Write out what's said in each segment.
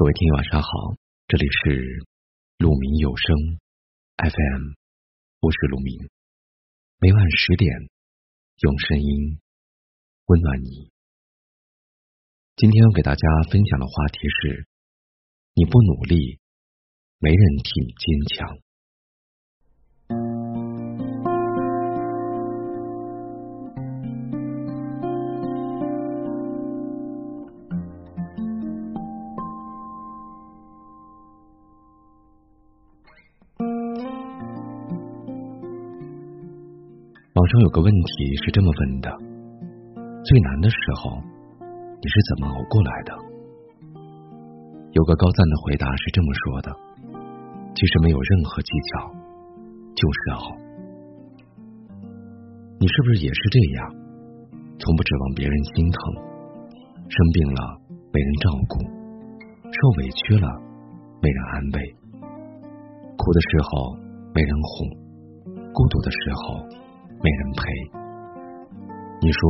各位听友晚上好，这里是鲁明有声 FM，我是鲁明，每晚十点用声音温暖你。今天要给大家分享的话题是：你不努力，没人替你坚强。网上有个问题是这么问的：最难的时候，你是怎么熬过来的？有个高赞的回答是这么说的：其实没有任何技巧，就是熬。你是不是也是这样？从不指望别人心疼，生病了没人照顾，受委屈了没人安慰，苦的时候没人哄，孤独的时候。没人陪，你说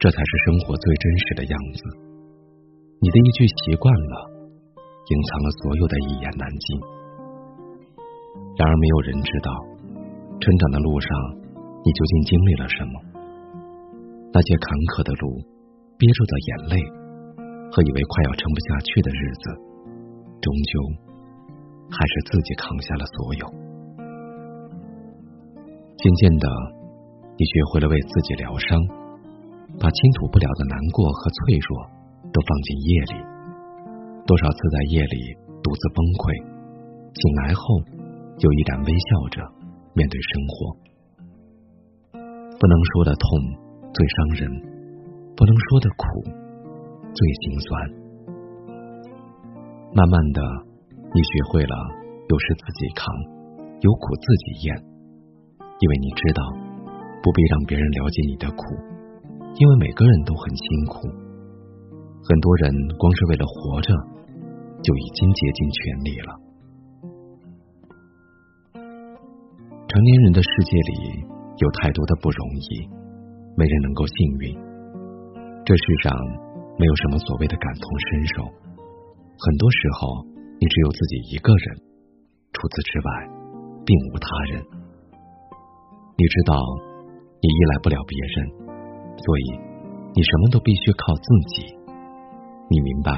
这才是生活最真实的样子。你的一句习惯了，隐藏了所有的一言难尽。然而没有人知道，成长的路上你究竟经历了什么？那些坎坷的路，憋住的眼泪，和以为快要撑不下去的日子，终究还是自己扛下了所有。渐渐的。你学会了为自己疗伤，把倾吐不了的难过和脆弱都放进夜里。多少次在夜里独自崩溃，醒来后又依然微笑着面对生活。不能说的痛最伤人，不能说的苦最心酸。慢慢的，你学会了有事自己扛，有苦自己咽，因为你知道。不必让别人了解你的苦，因为每个人都很辛苦。很多人光是为了活着，就已经竭尽全力了。成年人的世界里有太多的不容易，没人能够幸运。这世上没有什么所谓的感同身受，很多时候你只有自己一个人，除此之外并无他人。你知道。你依赖不了别人，所以你什么都必须靠自己。你明白，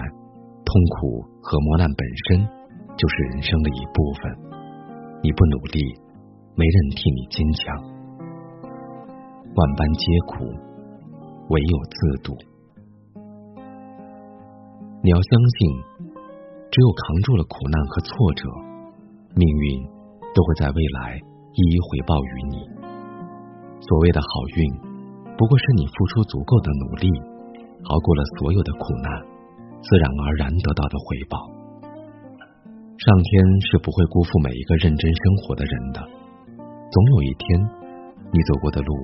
痛苦和磨难本身就是人生的一部分。你不努力，没人替你坚强。万般皆苦，唯有自渡。你要相信，只有扛住了苦难和挫折，命运都会在未来一一回报于你。所谓的好运，不过是你付出足够的努力，熬过了所有的苦难，自然而然得到的回报。上天是不会辜负每一个认真生活的人的。总有一天，你走过的路、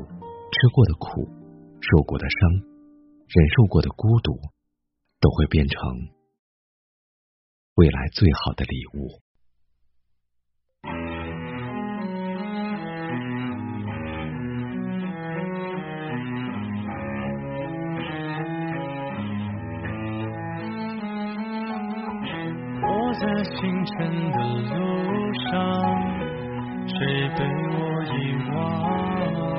吃过的苦、受过的伤、忍受过的孤独，都会变成未来最好的礼物。在星辰的路上，谁被我遗忘？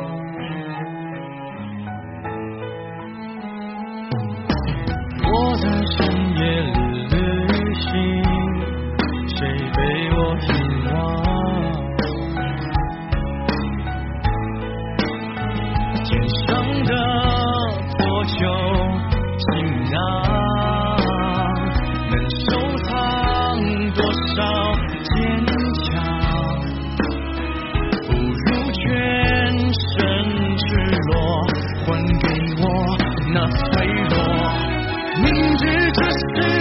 明知这是